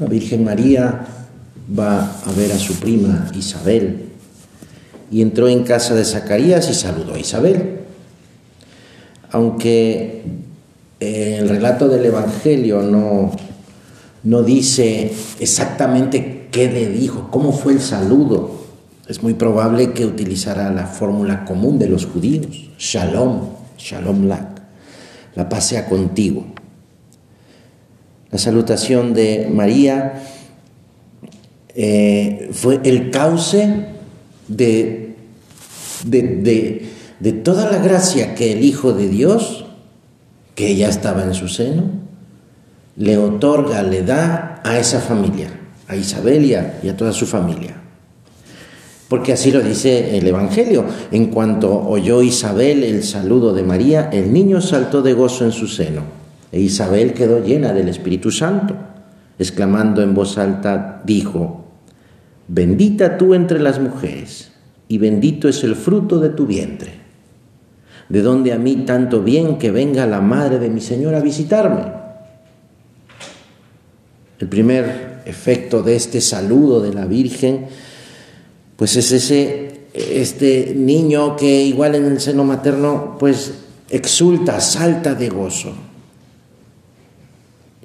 La Virgen María va a ver a su prima Isabel y entró en casa de Zacarías y saludó a Isabel. Aunque eh, el relato del Evangelio no, no dice exactamente qué le dijo, cómo fue el saludo, es muy probable que utilizara la fórmula común de los judíos, shalom, shalom lak, la paz sea contigo. La salutación de María eh, fue el cauce de, de, de, toda la gracia que el Hijo de Dios, que ya estaba en su seno, le otorga, le da a esa familia, a Isabel y a toda su familia. Porque así lo dice el Evangelio. En cuanto oyó Isabel el saludo de María, el niño saltó de gozo en su seno. E Isabel quedó llena del Espíritu Santo. Exclamando en voz alta, dijo, Bendita tú entre las mujeres, y bendito es el fruto de tu vientre. ¿De donde a mí tanto bien que venga la madre de mi Señor a visitarme? El primer efecto de este saludo de la Virgen pues es ese, este niño que igual en el seno materno, pues exulta, salta de gozo.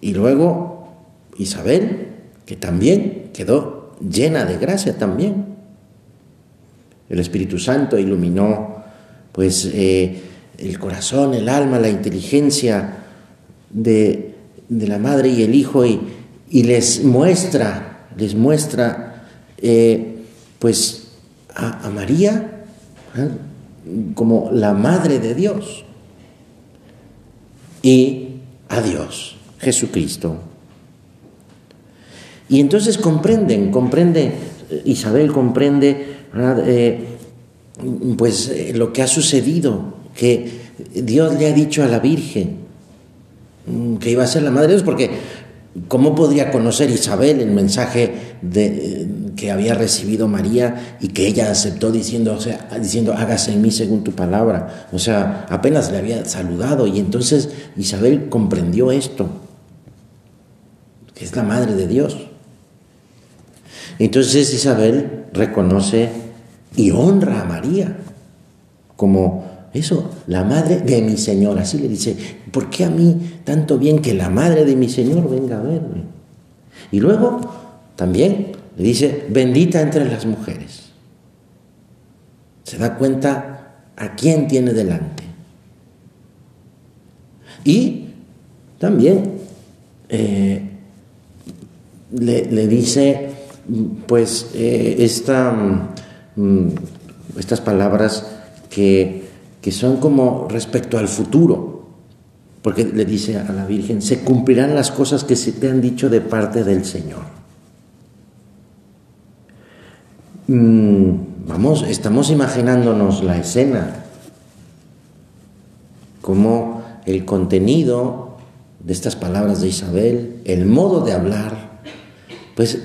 Y luego Isabel, que también quedó llena de gracia también. El Espíritu Santo iluminó pues eh, el corazón, el alma, la inteligencia de, la madre y el hijo y, les muestra, les muestra eh, pues a, María como la madre de Dios y a Dios, Jesucristo. Y entonces comprenden, comprende, Isabel comprende, eh, pues eh, lo que ha sucedido, que Dios le ha dicho a la Virgen mm, que iba a ser la madre de Dios, porque ¿cómo podría conocer Isabel el mensaje de, que había recibido María y que ella aceptó diciendo, o sea, diciendo, hágase en mí según tu palabra. O sea, apenas le había saludado y entonces Isabel comprendió esto, que es la madre de Dios. Entonces Isabel reconoce y honra a María como eso, la madre de mi Señor. Así le dice, ¿por qué a mí tanto bien que la madre de mi Señor venga a verme? Y luego también le dice, bendita entre las mujeres. Se da cuenta a quién tiene delante. Y también eh, le, dice, pues, eh, esta, mm, estas palabras que, que son como respecto al futuro, porque le dice a la Virgen, se cumplirán las cosas que se te han dicho de parte del Señor. Mm, vamos, estamos imaginándonos la escena, como el contenido de estas palabras de Isabel, el modo de hablar, pues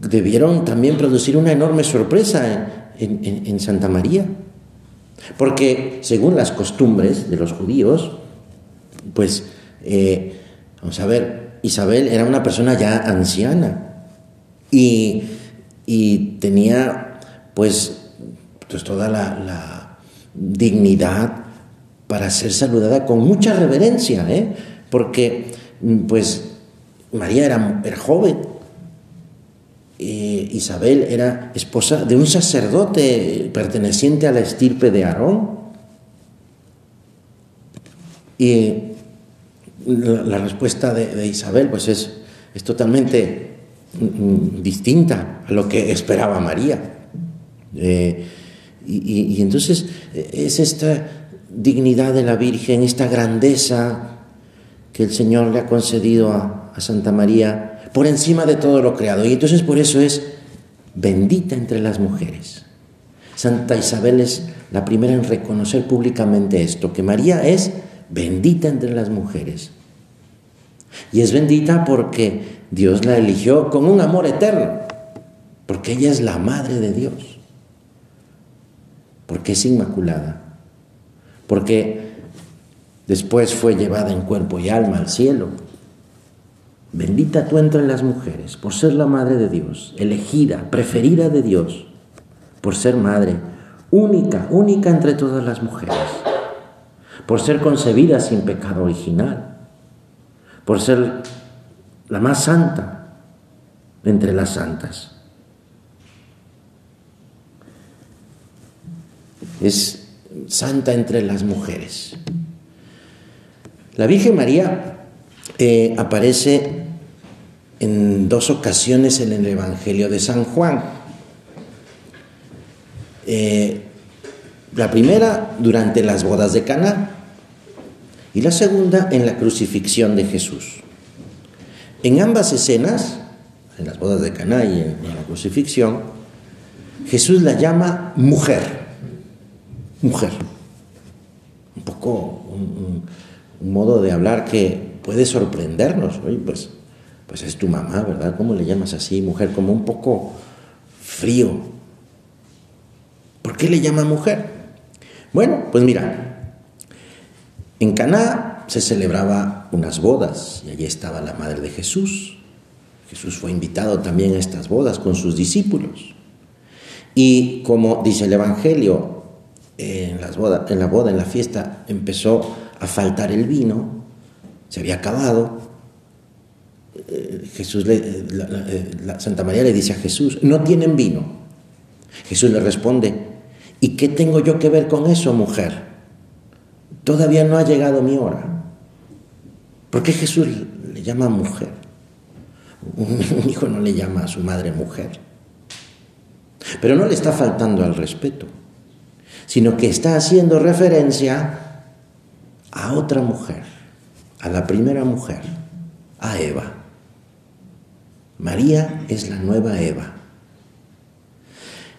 debieron también producir una enorme sorpresa en, Santa María. Porque según las costumbres de los judíos, pues, eh, vamos a ver, Isabel era una persona ya anciana y y tenía pues, pues toda la, dignidad para ser saludada con mucha reverencia, ¿eh? porque pues María era joven, eh, Isabel era esposa de un sacerdote perteneciente a la estirpe de Aarón. Y la, respuesta de, Isabel pues es, es totalmente distinta a lo que esperaba María. Eh, y, entonces es esta dignidad de la Virgen, esta grandeza que el Señor le ha concedido a Santa María por encima de todo lo creado. Y entonces por eso es bendita entre las mujeres. Santa Isabel es la primera en reconocer públicamente esto, que María es bendita entre las mujeres. Y es bendita porque Dios la eligió con un amor eterno, porque ella es la madre de Dios, porque es inmaculada, porque después fue llevada en cuerpo y alma al cielo, Bendita tú entre las mujeres, por ser la madre de Dios, elegida, preferida de Dios, por ser madre, única, única entre todas las mujeres, por ser concebida sin pecado original, por ser la más santa entre las santas. Es santa entre las mujeres. La Virgen María eh, aparece en dos ocasiones en el Evangelio de San Juan. Eh, la primera durante las bodas de Cana y la segunda en la crucifixión de Jesús. En ambas escenas, en las bodas de Cana y en, la crucifixión, Jesús la llama mujer, mujer. Un poco un, un modo de hablar que puede sorprendernos. Oye, pues, pues es tu mamá, ¿verdad? ¿Cómo le llamas así, mujer? Como un poco frío. ¿Por qué le llama mujer? Bueno, pues mira, en Caná se celebraba unas bodas y allí estaba la madre de Jesús. Jesús fue invitado también a estas bodas con sus discípulos. Y como dice el Evangelio, en, las en la boda, en la fiesta, empezó a faltar el vino se había acabado. Eh, Jesús le, eh, la, Santa María le dice a Jesús, no tienen vino. Jesús le responde, ¿y qué tengo yo que ver con eso, mujer? Todavía no ha llegado mi hora. ¿Por qué Jesús le llama mujer? Un hijo no le llama a su madre mujer. Pero no le está faltando al respeto, sino que está haciendo referencia a otra mujer a la primera mujer, a Eva. María es la nueva Eva.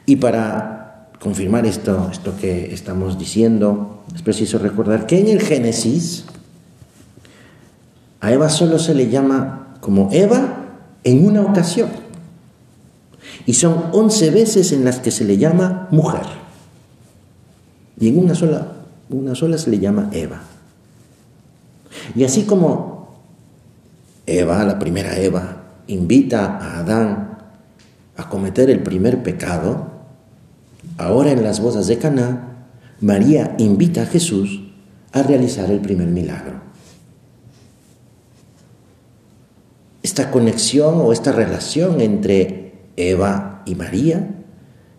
Y para confirmar esto, esto que estamos diciendo, es preciso recordar que en el Génesis a Eva solo se le llama como Eva en una ocasión. Y son once veces en las que se le llama mujer. Y en una sola, una sola se le llama Eva. Y así como Eva, la primera Eva, invita a Adán a cometer el primer pecado, ahora en las bodas de Caná, María invita a Jesús a realizar el primer milagro. Esta conexión o esta relación entre Eva y María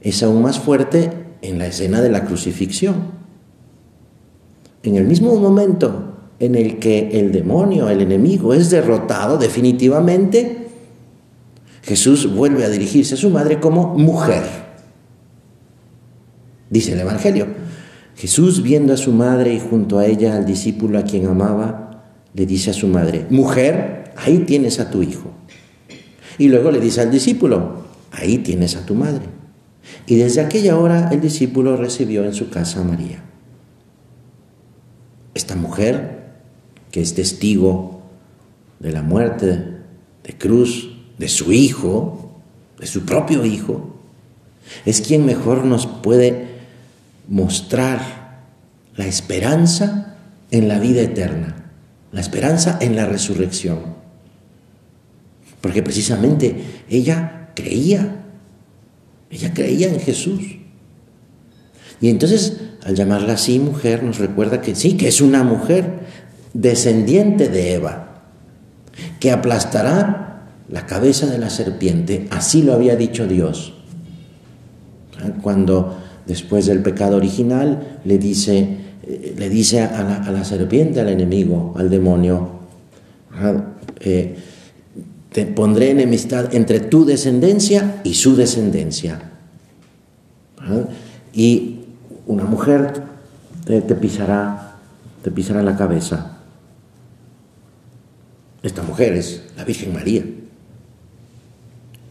es aún más fuerte en la escena de la crucifixión. En el mismo momento en el que el demonio, el enemigo, es derrotado definitivamente, Jesús vuelve a dirigirse a su madre como mujer. Dice el Evangelio. Jesús, viendo a su madre y junto a ella al discípulo a quien amaba, le dice a su madre, mujer, ahí tienes a tu hijo. Y luego le dice al discípulo, ahí tienes a tu madre. Y desde aquella hora el discípulo recibió en su casa a María. Esta mujer que es testigo de la muerte de cruz de su hijo, de su propio hijo, es quien mejor nos puede mostrar la esperanza en la vida eterna, la esperanza en la resurrección. Porque precisamente ella creía, ella creía en Jesús. Y entonces, al llamarla así mujer, nos recuerda que sí, que es una mujer, descendiente de Eva, que aplastará la cabeza de la serpiente. Así lo había dicho Dios. Cuando después del pecado original le dice, eh, le dice a la, serpiente, al enemigo, al demonio, eh, te pondré enemistad entre tu descendencia y su descendencia. Y una mujer te pisará, te pisará la cabeza. Esta mujer es la Virgen María.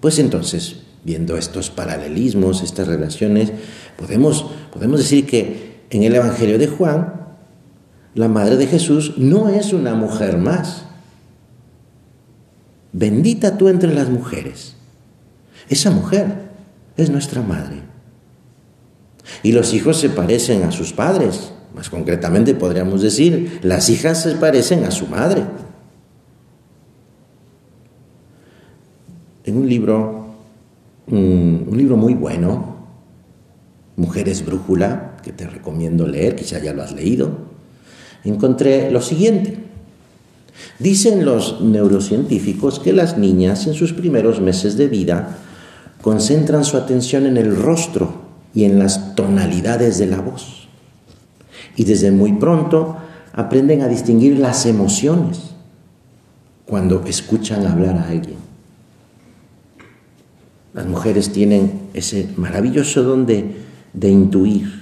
Pues entonces, viendo estos paralelismos, estas relaciones, podemos, podemos decir que en el Evangelio de Juan, la Madre de Jesús no es una mujer más. Bendita tú entre las mujeres. Esa mujer es nuestra Madre. Y los hijos se parecen a sus padres. Más concretamente podríamos decir, las hijas se parecen a su madre. En un libro, un, libro muy bueno, Mujeres Brújula, que te recomiendo leer, quizá ya lo has leído, encontré lo siguiente. Dicen los neurocientíficos que las niñas en sus primeros meses de vida concentran su atención en el rostro y en las tonalidades de la voz. Y desde muy pronto aprenden a distinguir las emociones cuando escuchan hablar a alguien. Las mujeres tienen ese maravilloso don de, intuir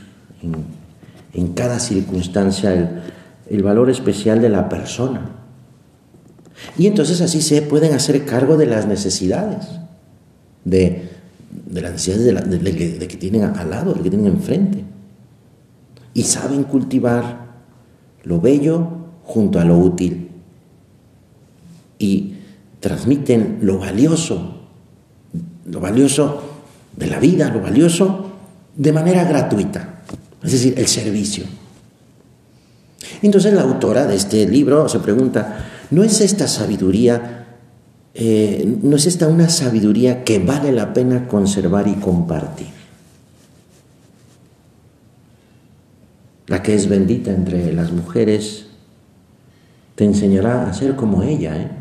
en, cada circunstancia el, el valor especial de la persona. Y entonces así se pueden hacer cargo de las necesidades, de, las necesidades de, que tienen al lado, de que tienen enfrente. Y saben cultivar lo bello junto a lo útil. Y transmiten lo valioso, lo valioso de la vida, lo valioso de manera gratuita, es decir, el servicio. Entonces la autora de este libro se pregunta, ¿no es esta sabiduría, eh, no es esta una sabiduría que vale la pena conservar y compartir? La que es bendita entre las mujeres te enseñará a ser como ella. ¿eh?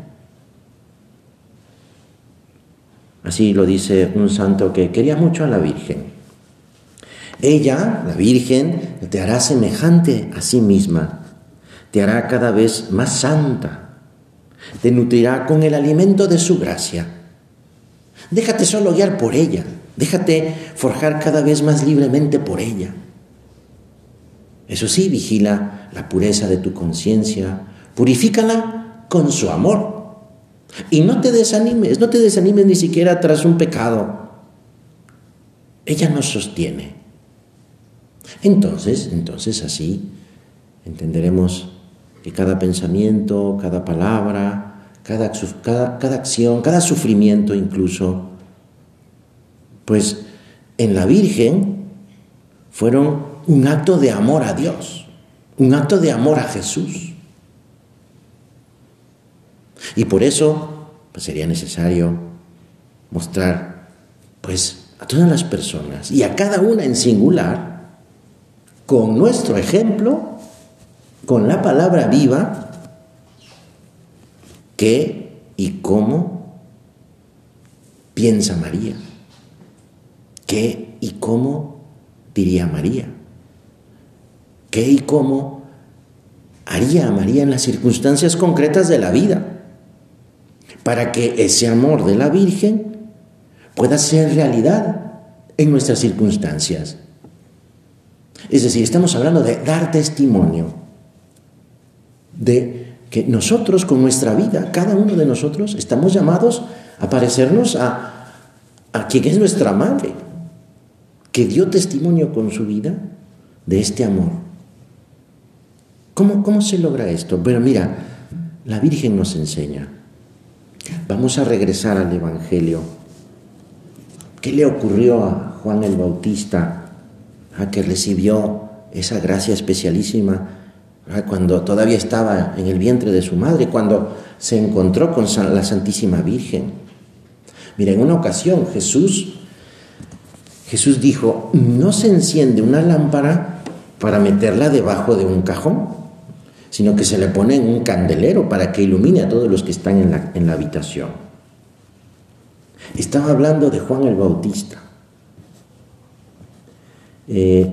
Así lo dice un santo que quería mucho a la Virgen. Ella, la Virgen, te hará semejante a sí misma te hará cada vez más santa, te nutrirá con el alimento de su gracia. Déjate solo guiar por ella, déjate forjar cada vez más libremente por ella. Eso sí, vigila la pureza de tu conciencia, purifícala con su amor. Y no te desanimes, no te desanimes ni siquiera tras un pecado. Ella nos sostiene. Entonces, entonces así entenderemos que cada pensamiento, cada palabra, cada, cada, acción, cada sufrimiento incluso, pues en la Virgen fueron un acto de amor a Dios, un acto de amor a Jesús. Y por eso pues, sería necesario mostrar pues a todas las personas y a cada una en singular con nuestro ejemplo con la palabra viva qué y cómo piensa María, qué y cómo diría María, qué y cómo haría María en las circunstancias concretas de la vida, para que ese amor de la Virgen pueda ser realidad en nuestras circunstancias. Es decir, estamos hablando de dar testimonio de que nosotros con nuestra vida, cada uno de nosotros, estamos llamados a parecernos a, quien es nuestra madre, que dio testimonio con su vida de este amor. ¿Cómo, cómo se logra esto? Bueno, mira, la Virgen nos enseña. Vamos a regresar al Evangelio. ¿Qué le ocurrió a Juan el Bautista a que recibió esa gracia especialísima cuando todavía estaba en el vientre de su madre, cuando se encontró con la Santísima Virgen. Mira, en una ocasión Jesús, Jesús dijo, no se enciende una lámpara para meterla debajo de un cajón, sino que se le pone en un candelero para que ilumine a todos los que están en la, en la habitación. Estaba hablando de Juan el Bautista. Eh,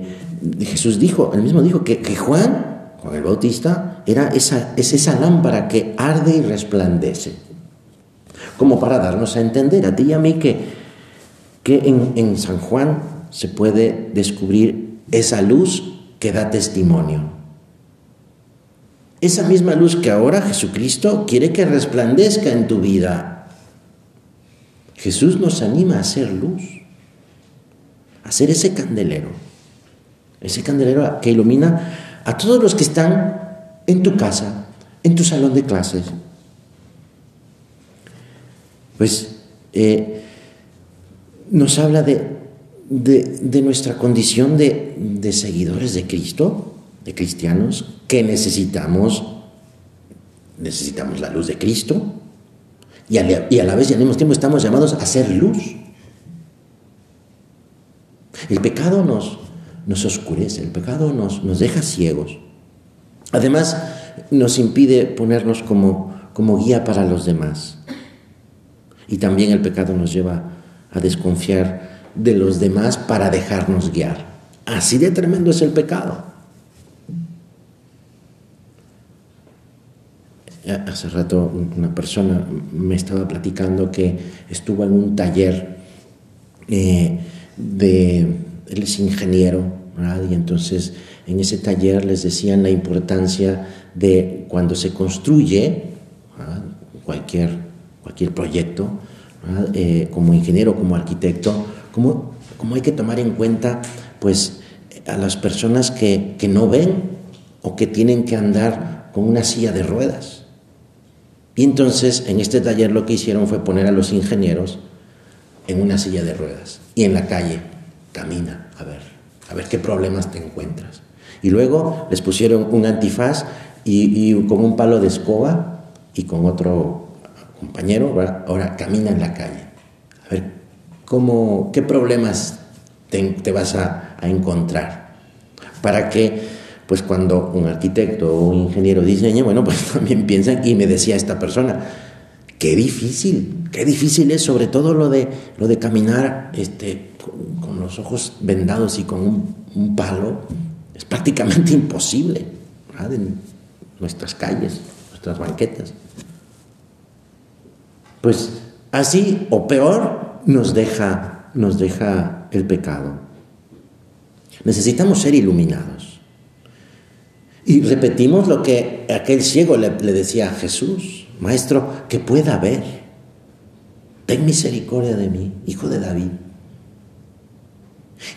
Jesús dijo, él mismo dijo que, que Juan Juan el Bautista, era esa, es esa lámpara que arde y resplandece. Como para darnos a entender a ti y a mí que, que en, en San Juan se puede descubrir esa luz que da testimonio. Esa misma luz que ahora Jesucristo quiere que resplandezca en tu vida. Jesús nos anima a ser luz, a ser ese candelero, ese candelero que ilumina a todos los que están en tu casa, en tu salón de clases. Pues eh, nos habla de, de, nuestra condición de, de seguidores de Cristo, de cristianos, que necesitamos, necesitamos la luz de Cristo, y a, la vez y al mismo tiempo estamos llamados a ser luz. El pecado nos, nos oscurece, el pecado nos, nos deja ciegos. Además, nos impide ponernos como, como guía para los demás. Y también el pecado nos lleva a desconfiar de los demás para dejarnos guiar. Así de tremendo es el pecado. Hace rato una persona me estaba platicando que estuvo en un taller eh, de, él es ingeniero, y entonces en ese taller les decían la importancia de cuando se construye cualquier, cualquier proyecto, eh, como ingeniero, como arquitecto, como, como hay que tomar en cuenta pues a las personas que, que no ven o que tienen que andar con una silla de ruedas. Y entonces en este taller lo que hicieron fue poner a los ingenieros en una silla de ruedas y en la calle camina a ver, a ver qué problemas te encuentras. Y luego les pusieron un antifaz y, con un palo de escoba y con otro compañero, ahora camina en la calle. A ver, ¿cómo, ¿qué problemas te, vas a, a encontrar? Para que pues cuando un arquitecto o un ingeniero diseña, bueno, pues también piensan, y me decía esta persona, qué difícil, qué difícil es sobre todo lo de, lo de caminar este, con, los ojos vendados y con un, palo, es prácticamente imposible en nuestras calles, nuestras banquetas. Pues así o peor nos deja, nos deja el pecado. Necesitamos ser iluminados. Y repetimos lo que aquel ciego le, decía a Jesús, Maestro, que pueda ver. Ten misericordia de mí, hijo de David.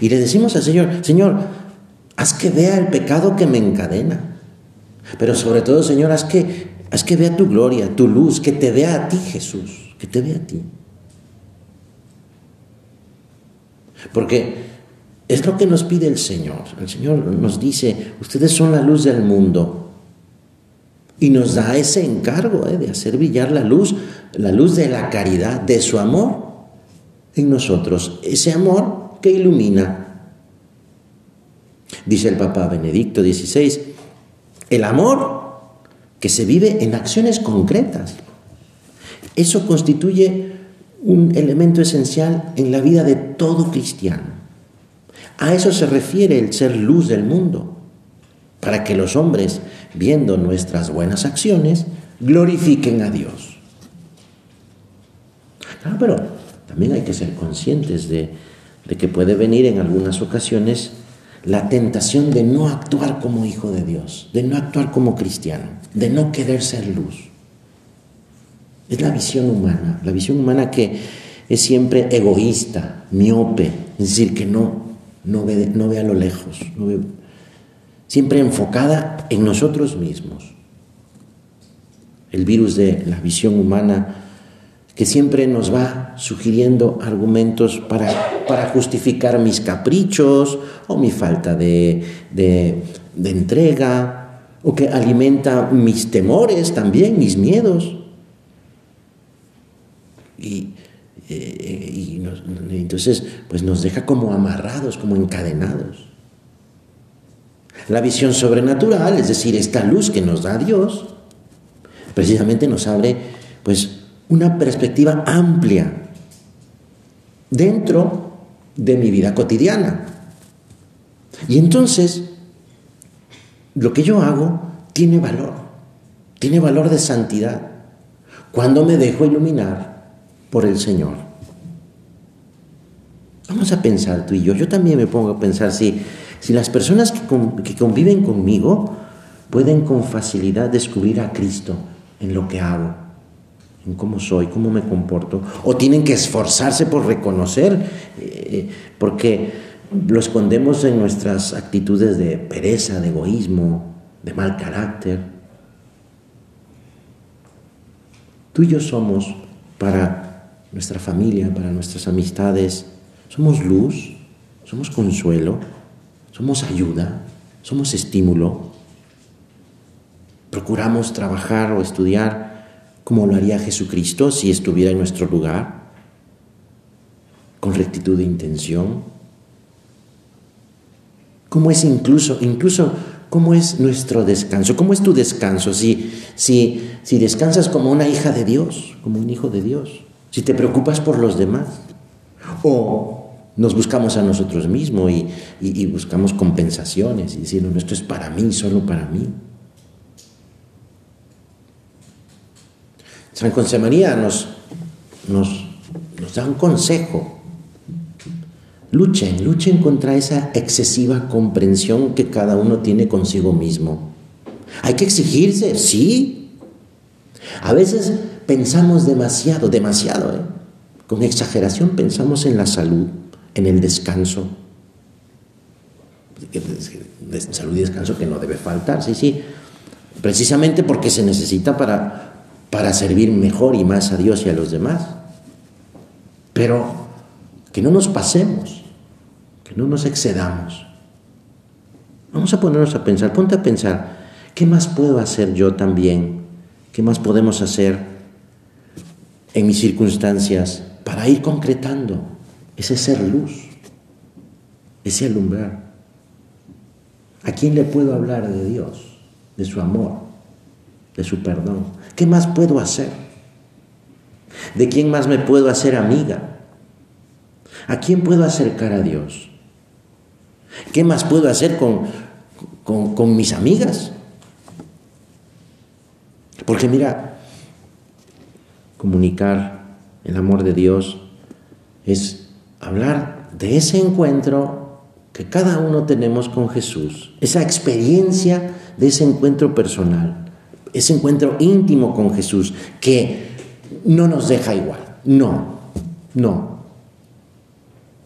Y le decimos al Señor, Señor, haz que vea el pecado que me encadena. Pero sobre todo, Señor, haz que, haz que vea tu gloria, tu luz, que te vea a ti, Jesús, que te vea a ti. Porque es lo que nos pide el Señor. El Señor nos dice, ustedes son la luz del mundo. Y nos da ese encargo eh, de hacer brillar la luz, la luz de la caridad, de su amor en nosotros. Ese amor que ilumina. Dice el Papa Benedicto XVI, el amor que se vive en acciones concretas. Eso constituye un elemento esencial en la vida de todo cristiano. A eso se refiere el ser luz del mundo, para que los hombres, viendo nuestras buenas acciones, glorifiquen a Dios. Claro, pero también hay que ser conscientes de, que puede venir en algunas ocasiones la tentación de no actuar como hijo de Dios, de no actuar como cristiano, de no querer ser luz. Es la visión humana, la visión humana que es siempre egoísta, miope, es decir, que no, no ve, no a lo lejos, siempre enfocada en nosotros mismos. El virus de la visión humana que siempre nos va sugiriendo argumentos para, para justificar mis caprichos o mi falta de, de, entrega, o que alimenta mis temores también, mis miedos. Y, eh, y entonces pues nos deja como amarrados, como encadenados. La visión sobrenatural, es decir, esta luz que nos da Dios, precisamente nos abre pues una perspectiva amplia dentro de mi vida cotidiana. Y entonces lo que yo hago tiene valor, tiene valor de santidad, cuando me dejo iluminar por el Señor. Vamos a pensar tú y yo, yo también me pongo a pensar si, si las personas que, conviven conmigo pueden con facilidad descubrir a Cristo en lo que hago, en cómo soy, cómo me comporto, o tienen que esforzarse por reconocer, eh, porque lo escondemos en nuestras actitudes de pereza, de egoísmo, de mal carácter. Tú y yo somos para nuestra familia, para nuestras amistades. Somos luz, somos consuelo, somos ayuda, somos estímulo. Procuramos trabajar o estudiar como lo haría Jesucristo si estuviera en nuestro lugar, con rectitud de intención. ¿Cómo es incluso, incluso, cómo es nuestro descanso? ¿Cómo es tu descanso si, si, si descansas como una hija de Dios, como un hijo de Dios? Si te preocupas por los demás. O nos buscamos a nosotros mismos y, buscamos compensaciones y diciendo, esto es para mí, solo para mí. San José María nos, nos, nos da un consejo. Luchen, luchen contra esa excesiva comprensión que cada uno tiene consigo mismo. Hay que exigirse, sí. A veces pensamos demasiado, demasiado, ¿eh? con exageración pensamos en la salud en el descanso. Salud y descanso que no debe faltar, sí, sí. Precisamente porque se necesita para, para servir mejor y más a Dios y a los demás. Pero que no nos pasemos, que no nos excedamos. Vamos a ponernos a pensar, ponte a pensar, ¿qué más puedo hacer yo también? ¿Qué más podemos hacer en mis circunstancias para ir concretando ese ser luz, ese alumbrar. ¿A quién le puedo hablar de Dios, de su amor, de su perdón? ¿Qué más puedo hacer? ¿De quién más me puedo hacer amiga? ¿A quién puedo acercar a Dios? ¿Qué más puedo hacer con, con, con mis amigas? Porque mira, comunicar el amor de Dios es hablar de ese encuentro que cada uno tenemos con Jesús, esa experiencia de ese encuentro personal, ese encuentro íntimo con Jesús que no nos deja igual, no, no.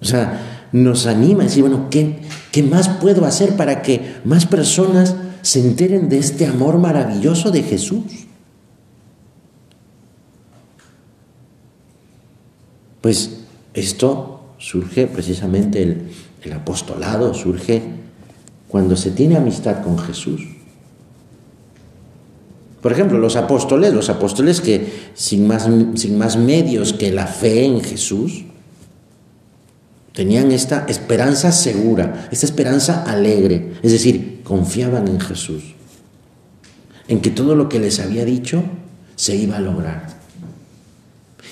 O sea, nos anima a decir, bueno, ¿qué, ¿qué más puedo hacer para que más personas se enteren de este amor maravilloso de Jesús? Pues esto surge precisamente el, apostolado, surge cuando se tiene amistad con Jesús. Por ejemplo, los apóstoles, los apóstoles que sin más, sin más medios que la fe en Jesús, tenían esta esperanza segura, esta esperanza alegre, es decir, confiaban en Jesús, en que todo lo que les había dicho se iba a lograr.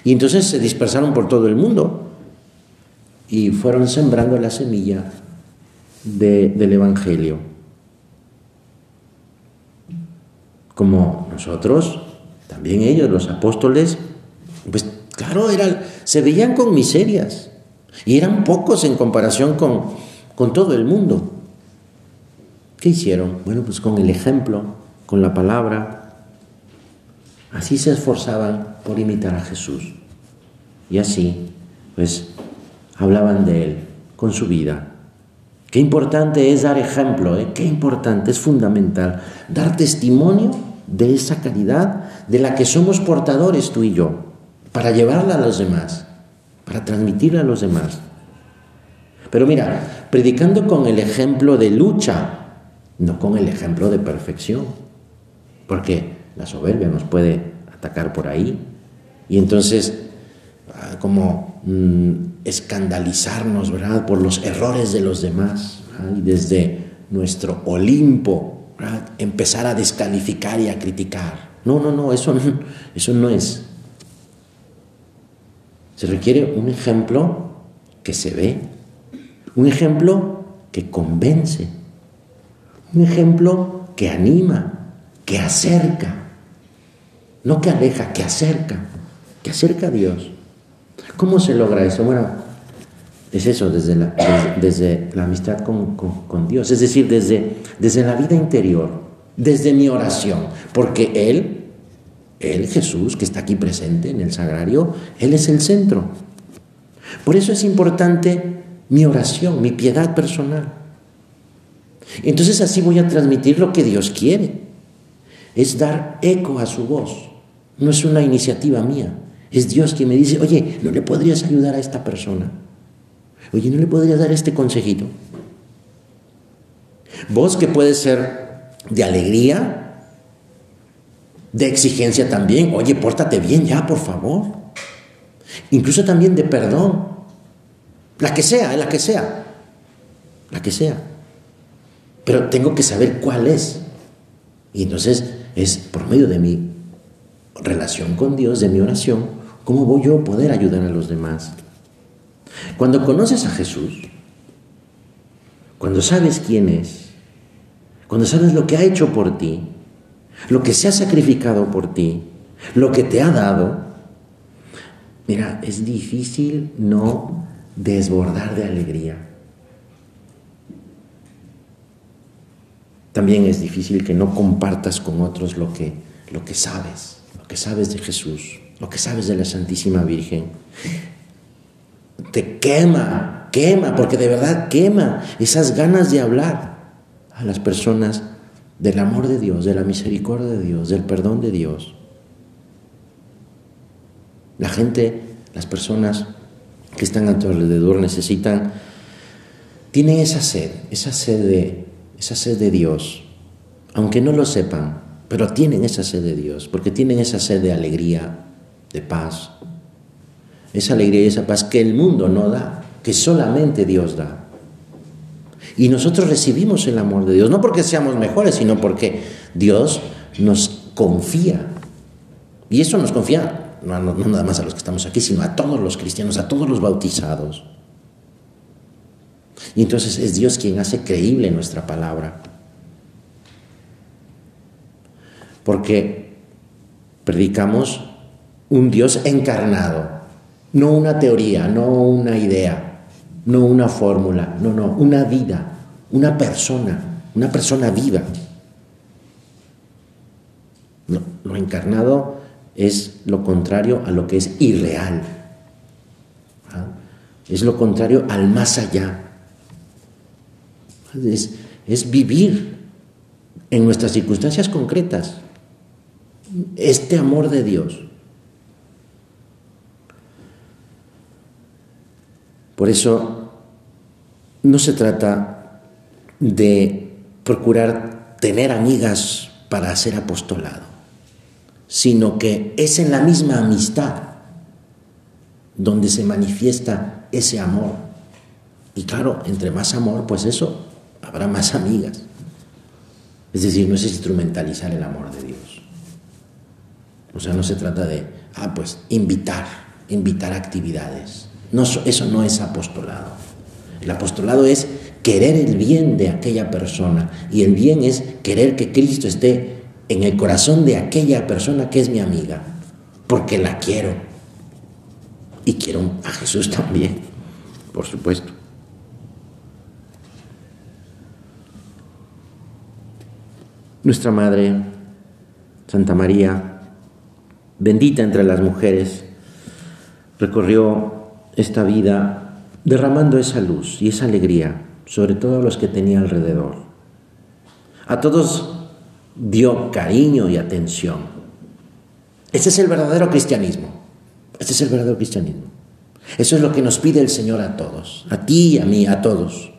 Y entonces se dispersaron por todo el mundo, y fueron sembrando la semilla del Evangelio. Como nosotros, también ellos, los apóstoles, pues claro, se veían con miserias y eran pocos en comparación con, con todo el mundo. ¿Qué hicieron? Bueno, pues con el ejemplo, con la palabra. Así se esforzaban por imitar a Jesús. Y así, pues hablaban de Él con su vida. Qué importante es dar ejemplo, ¿eh? qué importante, es fundamental dar testimonio de esa caridad de la que somos portadores tú y yo, para llevarla a los demás, para transmitirla a los demás. Pero mira, predicando con el ejemplo de lucha, no con el ejemplo de perfección, porque la soberbia nos puede atacar por ahí. Y entonces, ah, como mm, escandalizarnos, ¿verdad?, por los errores de los demás, y desde nuestro Olimpo, empezar a descalificar y a criticar. No, no, no, eso no, eso no es. Se requiere un ejemplo que se ve, un ejemplo que convence, un ejemplo que anima, que acerca, no que aleja, que acerca, que acerca a Dios. ¿Cómo se logra eso? Bueno, es eso, desde la, desde, la amistad con, Dios, es decir, desde, desde la vida interior, desde mi oración, porque Él, Él Jesús, que está aquí presente en el sagrario, Él es el centro. Por eso es importante mi oración, mi piedad personal. Entonces así voy a transmitir lo que Dios quiere. Es dar eco a su voz. No es una iniciativa mía. Es Dios quien me dice, oye, ¿no le podrías ayudar a esta persona? Oye, ¿no le podrías dar este consejito? Vos que puedes ser de alegría, de exigencia también, oye, pórtate bien ya, por favor. Incluso también de perdón, la que sea, la que sea, la que sea. Pero tengo que saber cuál es. Y entonces es por medio de mi relación con Dios, de mi oración, cómo voy yo a poder ayudar a los demás. Cuando conoces a Jesús, cuando sabes quién es, cuando sabes lo que ha hecho por ti, lo que se ha sacrificado por ti, lo que te ha dado, mira, es difícil no desbordar de alegría. También es difícil que no compartas con otros lo que, lo que sabes, lo que sabes de Jesús, lo que sabes de la Santísima Virgen. Te quema, quema, porque de verdad quema esas ganas de hablar a las personas del amor de Dios, de la misericordia de Dios, del perdón de Dios. La gente, las personas que están a tu alrededor necesitan, tienen esa sed, esa sed de, esa sed de Dios, aunque no lo sepan, pero tienen esa sed de Dios, porque tienen esa sed de alegría, de paz, esa alegría y esa paz que el mundo no da, que solamente Dios da. Y nosotros recibimos el amor de Dios, no porque seamos mejores, sino porque Dios nos confía. Y eso nos confía no, nada más a los que estamos aquí, sino a todos los cristianos, a todos los bautizados. Y entonces es Dios quien hace creíble nuestra palabra. Porque predicamos un Dios encarnado, no una teoría, no una idea no una fórmula, no, no, una vida, una persona, una persona viva. lo encarnado es lo contrario a lo que es irreal. ¿ah? Es lo contrario al más allá. Es, es vivir en nuestras circunstancias concretas este amor de Dios. Por eso no se trata de procurar tener amigas para hacer apostolado, sino que es en la misma amistad donde se manifiesta ese amor. Y claro, entre más amor, pues eso, habrá más amigas. Es decir, no es instrumentalizar el amor de Dios. O sea, no se trata de, ah, pues invitar, invitar actividades eso no es apostolado. El apostolado es querer el bien de aquella persona y el bien es querer que Cristo esté en el corazón de aquella persona que es mi amiga, porque la quiero. Y quiero a Jesús también, por supuesto. Nuestra Madre, Santa María, bendita entre las mujeres, recorrió esta vida derramando esa luz y esa alegría sobre todos los que tenía alrededor. A todos dio cariño y atención. Ese es el verdadero cristianismo. Este es el verdadero cristianismo. Eso es lo que nos pide el Señor a todos, a ti, a mí, a todos.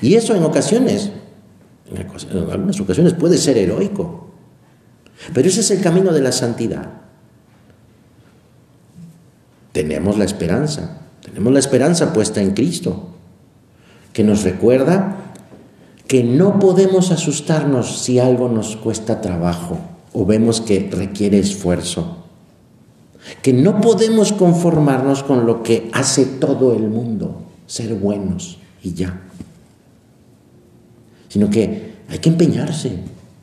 Y eso en ocasiones, en algunas ocasiones puede ser heroico, pero ese es el camino de la santidad tenemos la esperanza, tenemos la esperanza puesta en Cristo, que nos recuerda que no podemos asustarnos si algo nos cuesta trabajo o vemos que requiere esfuerzo, que no podemos conformarnos con lo que hace todo el mundo, ser buenos y ya, sino que hay que empeñarse,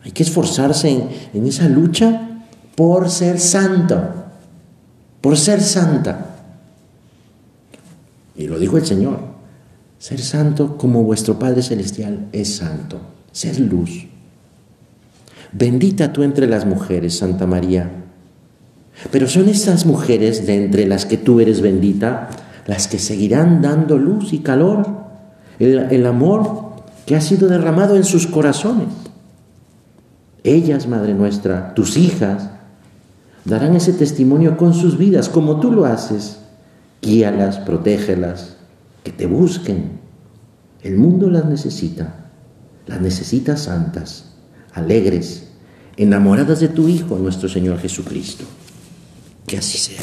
hay que esforzarse en, en esa lucha por ser santo por ser santa. Y lo dijo el Señor, ser santo como vuestro Padre Celestial es santo, ser luz. Bendita tú entre las mujeres, Santa María. Pero son estas mujeres de entre las que tú eres bendita las que seguirán dando luz y calor, el, el amor que ha sido derramado en sus corazones. Ellas, Madre nuestra, tus hijas, darán ese testimonio con sus vidas, como tú lo haces. Guíalas, protégelas, que te busquen. El mundo las necesita, las necesita santas, alegres, enamoradas de tu Hijo, nuestro Señor Jesucristo. Que así sea.